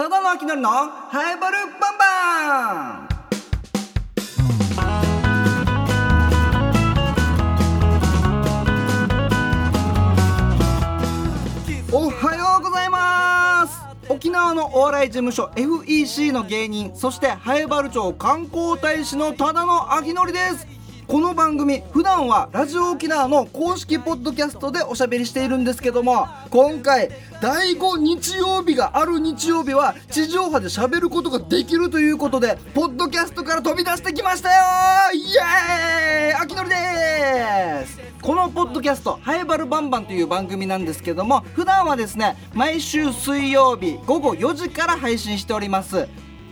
ただの秋のりのハイバルバンバン。おはようございます。沖縄のお笑い事務所 FEC の芸人そしてハエバル町観光大使のただの秋のりです。この番組普段はラジオ沖縄の公式ポッドキャストでおしゃべりしているんですけども今回第5日曜日がある日曜日は地上波で喋ることができるということでポッドキャストから飛び出してきましたよ!イエーイ秋のりです!このポッドキャスト「ハイバルバンバン」という番組なんですけども普段はですね毎週水曜日午後4時から配信しております。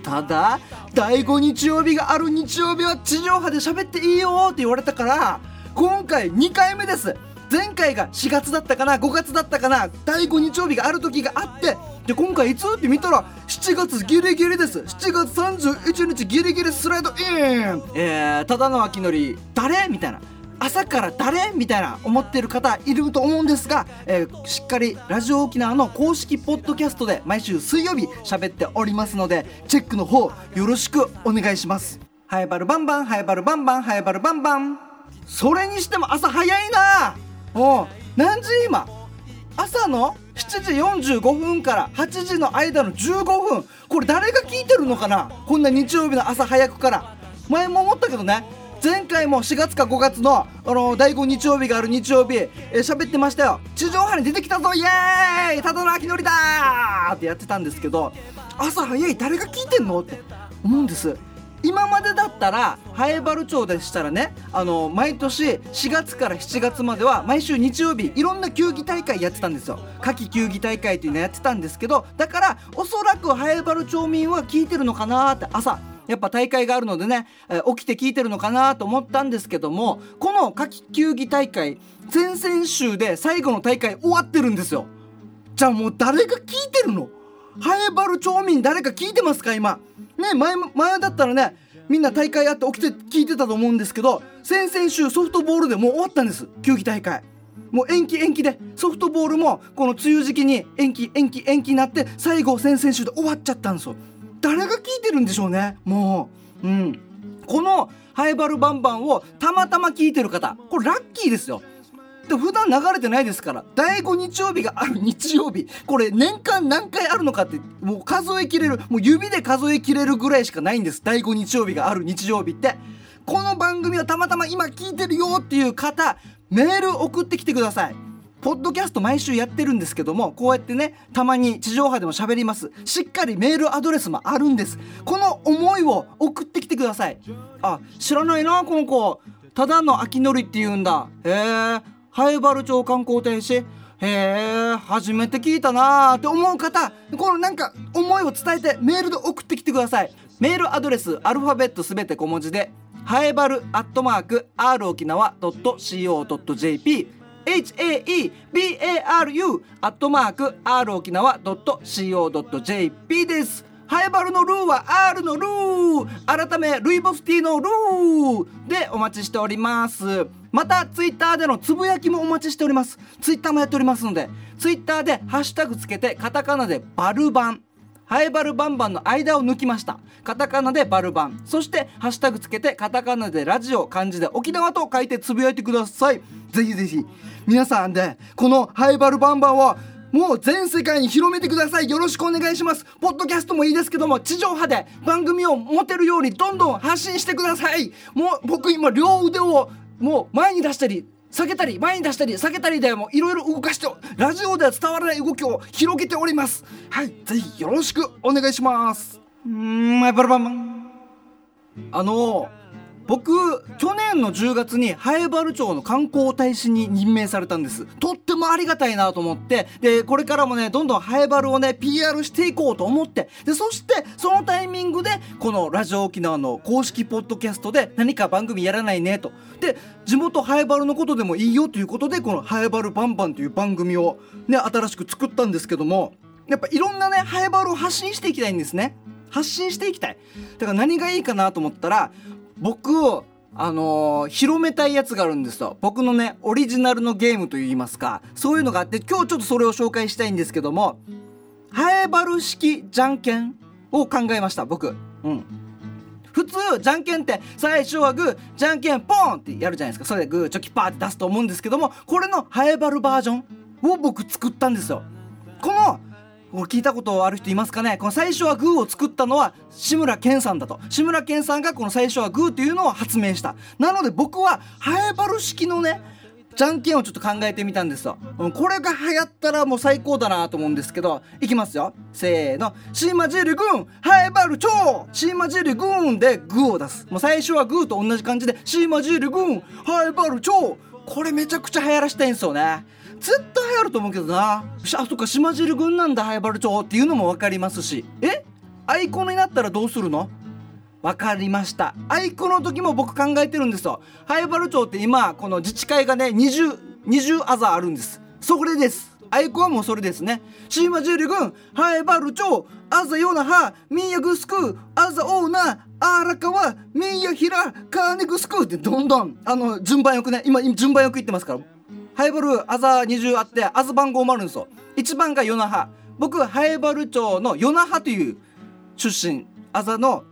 ただ第5日曜日がある日曜日は地上波で喋っていいよって言われたから今回2回目です。前回が4月だったかな5月だったかな第5日曜日がある時があってで今回いつって見たら7月ギリギリです。7月31日ギリギリスライドイン。えー、ただの秋のり。誰？みたいな朝から誰？みたいな思ってる方いると思うんですが、えー、しっかりラジオ沖縄の公式ポッドキャストで毎週水曜日喋っておりますのでチェックの方よろしくお願いします。ハイバルバンバンハイバルバンバンハイバルバンバン。それにしても朝早いな。お何時今？朝の7時45分から8時の間の15分。これ誰が聞いてるのかな？こんな日曜日の朝早くから。前も思ったけどね。前回も4月か5月の、あの第5日曜日がある日曜日、えー、喋ってましたよ。地上波に出てきたぞイエーイ！ただの秋のりだーってやってたんですけど朝早い。誰が聞いてんの？って思うんです。今までだったらハエバル町でしたらねあの毎年4月から7月までは毎週日曜日いろんな球技大会やってたんですよ。夏季球技大会っていうのやってたんですけどだからおそらくハエバル町民は聞いてるのかなって朝やっぱ大会があるのでね、えー、起きて聞いてるのかなと思ったんですけどもこの夏季球技大会先々週で最後の大会終わってるんですよ。じゃあもう誰が聞いてるの？ハエバル町民誰か聞いてますか今？ね前前だったらねみんな大会やって起きて聞いてたと思うんですけど先々週ソフトボールでもう終わったんです球技大会。もう延期延期でソフトボールもこの梅雨時期に延期延期延期になって最後先々週で終わっちゃったんですよ。誰が聞いてるんでしょうね。もう。うん。このハイバルバンバンをたまたま聞いてる方。これラッキーですよ。で普段流れてないですから。第5日曜日がある。日曜日。これ年間何回あるのかってもう数えきれる。もう指で数えきれるぐらいしかないんです。第5日曜日がある。日曜日って。この番組をたまたま今聞いてるよっていう方メール送ってきてください。ポッドキャスト毎週やってるんですけどもこうやってねたまに地上波でも喋ります。しっかりメールアドレスもあるんです。この思いを送ってきてください。あ知らないなこの子。ただの秋のりって言うんだ。へえハイバル町観光大使。へえ初めて聞いたなー。って思う方このなんか思いを伝えてメールで送ってきてください。メールアドレスアルファベットすべて小文字でハエバルアットマーク r 沖縄 .co.jp haebaru アットマーク r 沖縄 .co.jp です。ハエバルのルーは R のルー。改めルイボスティーのルーでお待ちしております。またツイッターでのつぶやきもお待ちしております。ツイッターもやっておりますのでツイッターでハッシュタグつけてカタカナでバルバン。ハエバルバンバンの間を抜きました。カタカナでバルバン。そしてハッシュタグつけてカタカナでラジオ漢字で沖縄と書いてつぶやいてください。ぜひぜひ。皆さんでこのハイバルバンバンをもう全世界に広めてください。よろしくお願いします。ポッドキャストもいいですけども地上波で番組を持てるようにどんどん発信してください。もう僕今両腕をもう前に出したり下げたり前に出したり下げたりでもいろいろ動かしてラジオでは伝わらない動きを広げております。はいぜひよろしくお願いします。うんバラバン。あの僕去年の10月にハエバル町の観光大使に任命されたんです。とってもありがたいなと思って。でこれからもねどんどんハエバルをね PR していこうと思って。でそしてそのタイミングでこのラジオ沖縄の公式ポッドキャストで何か番組やらないねと。で地元ハエバルのことでもいいよということでこの「ハエバルバンバン」という番組をね新しく作ったんですけどもやっぱいろんなねハエバルを発信していきたいんですね。発信していきたい。だから何がいいかなと思ったら僕をあのー、広めたいやつがあるんですよ僕のねオリジナルのゲームといいますかそういうのがあって今日ちょっとそれを紹介したいんですけどもハエバル式じゃんけんを考えました僕。うん。普通じゃんけんって最初はグーじゃんけんポンってやるじゃないですか。それでグーチョキパーって出すと思うんですけどもこれのハエバルバージョンを僕作ったんですよ。このこ聞いたことある人いますかね？この最初はグーを作ったのは志村けんさんだと。志村けんさんがこの最初はグーというのを発明した。なので僕はハエバル式のねじゃんけんをちょっと考えてみたんですよ、うん、これが流行ったらもう最高だなと思うんですけどいきますよ。せーの。シーマジェルグーン。ハエバルチョウシーマジェルグーンでグーを出す。もう最初はグーと同じ感じでシーマジェルグーン。ハエバルチョウこれめちゃくちゃ流行らしたいんですよね。ずっと流行ると思うけどな。あそっか島汁軍なんだハエバル町。っていうのも分かりますし。え？アイコンになったらどうするの？分かりました。アイコンの時も僕考えてるんですよ。ハエバル町って今この自治会がね2020 20アザあるんです。それです。アイコンはもうそれですね。シーマジュリ軍ハエバル町。アザヨナハミーヤグスクアザオーナアラカワミーヤヒラカーネグスクってどんどんあの順番よくね今順番よく言ってますから。ハイバルアザ20あってアザ番号もあるんですよ。1番が与那覇僕ハイバル町の与那覇という出身。アザの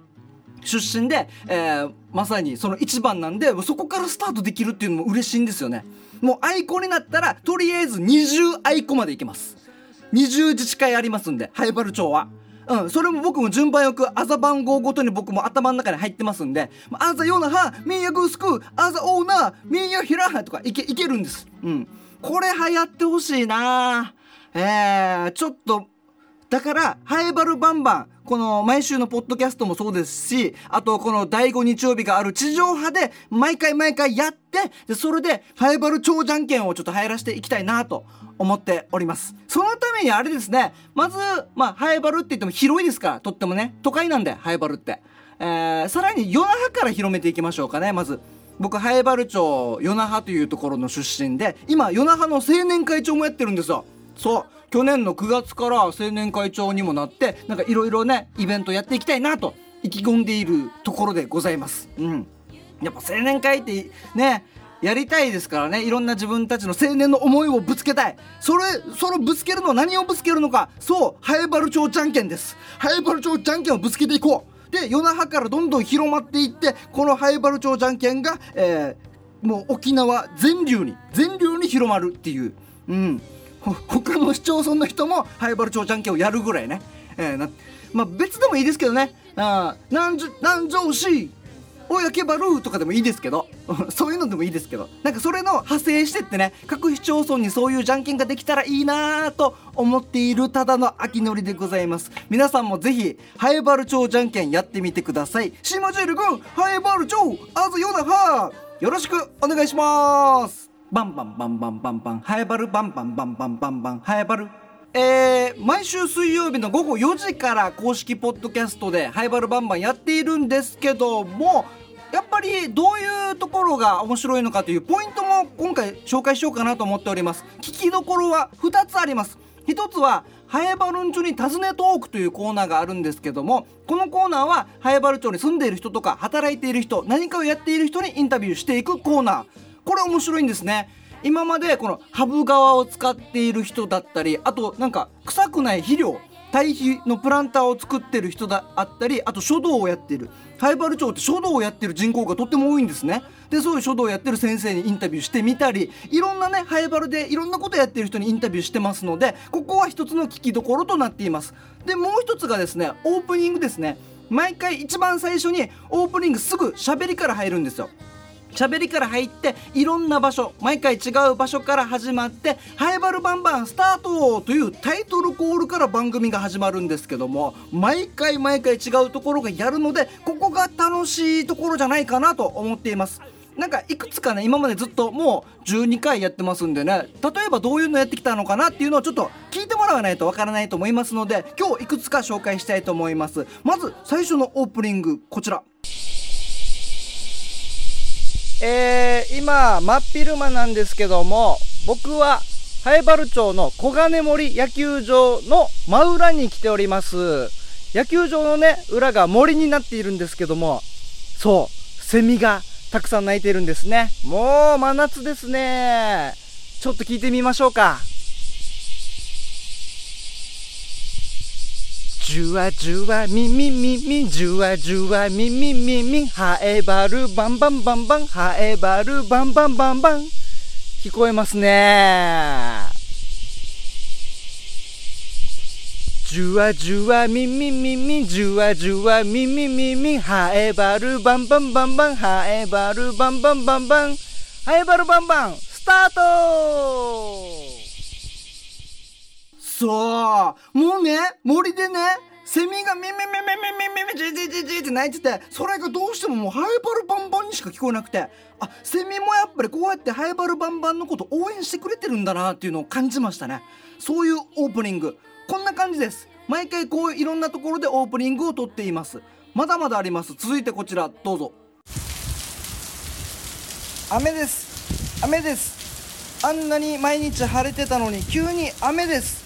出身で、えー、まさにその1番なんでそこからスタートできるっていうのも嬉しいんですよね。もうアイコンになったらとりあえず20アイコまでいけます。20自治会ありますんでハイバル町は。うん、それも僕も順番よく、アザ番号ごとに僕も頭の中に入ってますんで、アザヨナハ、ミーヤグースク、アザオーナー、ミーヤヒラハとかいけ、いけるんです。うん。これ流行ってほしいなえー、ちょっと、だから、ハイバルバンバン、この毎週のポッドキャストもそうですし、あとこの第5日曜日がある地上波で毎回毎回やって、で、それでハイバル超じゃんけんをちょっと流行らせていきたいなと思っております。そのためにあれですねまずまあハエバルって言っても広いですからとってもね都会なんでハエバルって、えー、さらに与那覇から広めていきましょうかねまず。僕ハエバル町与那覇というところの出身で今与那覇の青年会長もやってるんですよ。そう。去年の9月から青年会長にもなってなんかいろいろねイベントやっていきたいなと意気込んでいるところでございます。うん。やっぱ青年会ってねやりたいですからねいろんな自分たちの青年の思いをぶつけたい。それそのぶつけるの何をぶつけるのか。そうハエバル町じゃんけんです。ハエバル町じゃんけんをぶつけていこう。で夜那覇からどんどん広まっていってこのハエバル町じゃんけんが、えー、もう沖縄全流に全流に広まるっていう。うん。他の市町村の人もハエバル町じゃんけんをやるぐらいね、えー、なまあ別でもいいですけどね。あ南城市親けばるとかでもいいですけど。そういうのでもいいですけど。なんかそれの派生してってね各市町村にそういうじゃんけんができたらいいなと思っているただの秋のりでございます。皆さんもぜひハエバル町じゃんけんやってみてください。シマジェル軍ハエバル町あずよなはよろしくお願いします。バンバンバンバンバンバン。ハエバルバンバンバンバンバン。バンハエバル。えー、毎週水曜日の午後4時から公式ポッドキャストでハイバルバンバンやっているんですけどもやっぱりどういうところが面白いのかというポイントも今回紹介しようかなと思っております。聞きどころは2つあります。1つはハエバルン町に尋ねトークというコーナーがあるんですけどもこのコーナーはハエバル町に住んでいる人とか働いている人何かをやっている人にインタビューしていくコーナー。これ面白いんですね。今までこのハブ側を使っている人だったりあとなんか臭くない肥料堆肥のプランターを作ってる人だったりあと書道をやってる。ハイバル町って書道をやってる人口がとっても多いんですね。でそういう書道をやってる先生にインタビューしてみたりいろんなねハイバルでいろんなことやってる人にインタビューしてますのでここは一つの聞きどころとなっています。でもう一つがですねオープニングですね。毎回一番最初にオープニングすぐ喋りから入るんですよ。喋りから入っていろんな場所毎回違う場所から始まって「ハイバルバンバンスタート!」というタイトルコールから番組が始まるんですけども毎回毎回違うところがやるのでここが楽しいところじゃないかなと思っています。なんかいくつかね今までずっともう12回やってますんでね例えばどういうのやってきたのかなっていうのをちょっと聞いてもらわないとわからないと思いますので今日いくつか紹介したいと思いますまず最初のオープニングこちらえー、今、真っ昼間なんですけども、僕は、ハエバル町の小金森野球場の真裏に来ております。野球場のね、裏が森になっているんですけども、そう、セミがたくさん鳴いているんですね。もう真夏ですね。ちょっと聞いてみましょうか。じゅわじゅわみみみみじゅわじゅわみみみみハエバルバンバンバンバンハエバルバンバンバンバン。聞こえますね。じゅわじゅわみみみみじゅわじゅわみみみみハエバルバンバンバンバンハエバルバンバンバンバン。ハエバルバンバンスタート!そう。もうね森でねセミがミミミミミミミジジジジって鳴いててそれがどうしてももうハイバルバンバンにしか聞こえなくてあセミもやっぱりこうやってハイバルバンバンのこと応援してくれてるんだなっていうのを感じましたねそういうオープニングこんな感じです毎回こういろんなところでオープニングを撮っていますまだまだあります続いてこちらどうぞ雨です雨ですあんなに毎日晴れてたのに急に雨です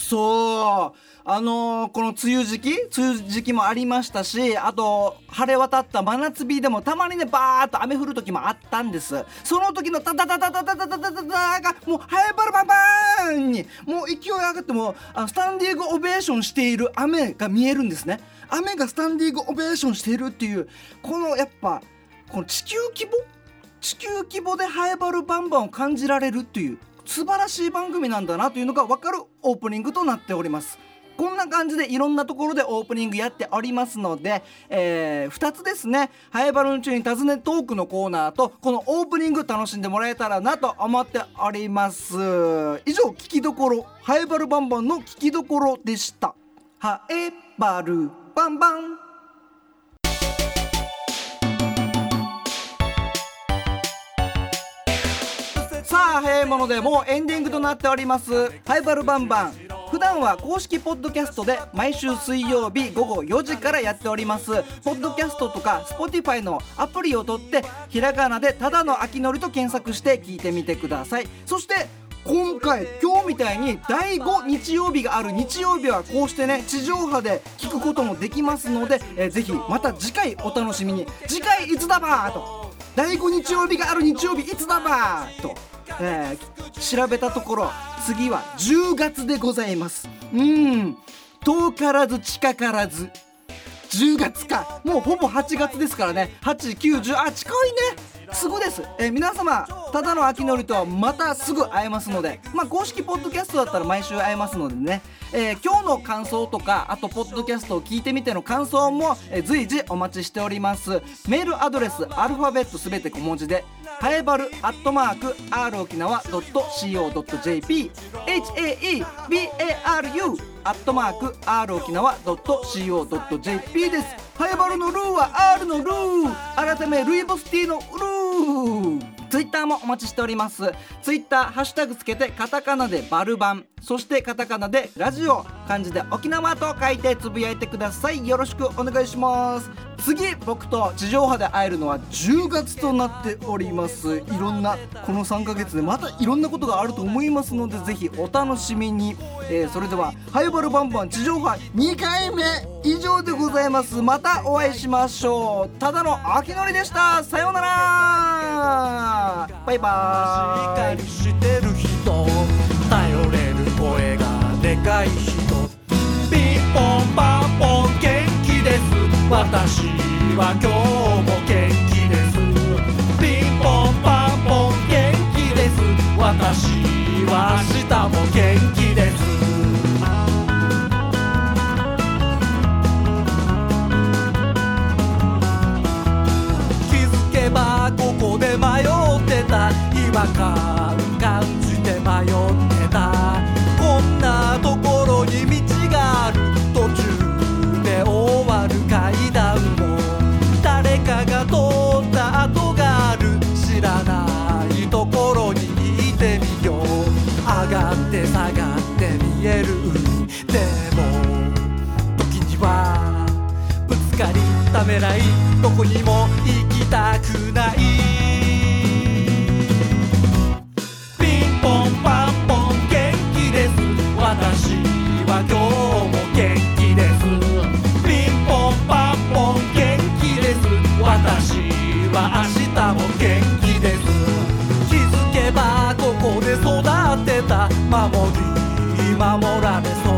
そう。あのー、この梅雨時期？梅雨時期もありましたしあと晴れ渡った真夏日でもたまにねバーッと雨降る時もあったんです。その時のタタタタタタタタタタタがもうハエバルバンバーンにもう勢い上がってもあのスタンディングオベーションしている雨が見えるんですね雨がスタンディングオベーションしているっていうこのやっぱこの地球規模地球規模でハエバルバンバンを感じられるっていう素晴らしい番組なんだなというのが分かるオープニングとなっております。こんな感じでいろんなところでオープニングやっておりますので、えー、2つですね「ハエバルン中に尋ねトーク」のコーナーとこのオープニング楽しんでもらえたらなと思っております。以上聞きどころ。ハエバルバンバンの聞きどころでした。ハエバルバンバン。早いものでもうエンディングとなっております。ハイバルバンバン。普段は公式ポッドキャストで毎週水曜日午後4時からやっております。ポッドキャストとか Spotify のアプリを取ってひらがなでただの秋のりと検索して聞いてみてください。そして今回今日みたいに第5日曜日がある。日曜日はこうしてね地上波で聞くこともできますので、えー、ぜひまた次回お楽しみに。次回いつだばーと。第5日曜日がある日曜日いつだばーと。えー、調べたところ次は10月でございます。うん。遠からず近からず。10月か。もうほぼ8月ですからね。890あ近いね。すぐです、えー、皆様ただの秋のりとはまたすぐ会えますので。まあ公式ポッドキャストだったら毎週会えますのでね、えー、今日の感想とかあとポッドキャストを聞いてみての感想も、え、随時お待ちしております。メールアドレスアルファベットすべて小文字ではえばるアットマーク r 沖縄 .co.jp haebaru アットマーク r 沖縄 .co.jp です。はやばるのルーは R のルー。改めルイボスティーのルー。ツイッターもお待ちしております。ツイッターハッシュタグつけてカタカナでバルバン。そしてカタカナでラジオ。漢字で沖縄と書いてつぶやいてください。よろしくお願いします。次僕と地上波で会えるのは10月となっております。いろんなこの3ヶ月でまたいろんなことがあると思いますのでぜひお楽しみに、えー、それではハイバルバンバン地上波2回目以上でございます。またお会いしましょう。ただの秋のりでした。さようなら。バイバーイ。してる人。頼れる声がでかい人。ピンポンパン。私は今日も元気です。ピンポンパンポン元気です。私は明日も元気です。気づけばここで迷ってた。違和感ば明日も元気です。気づけばここで育ってた守り守られそう。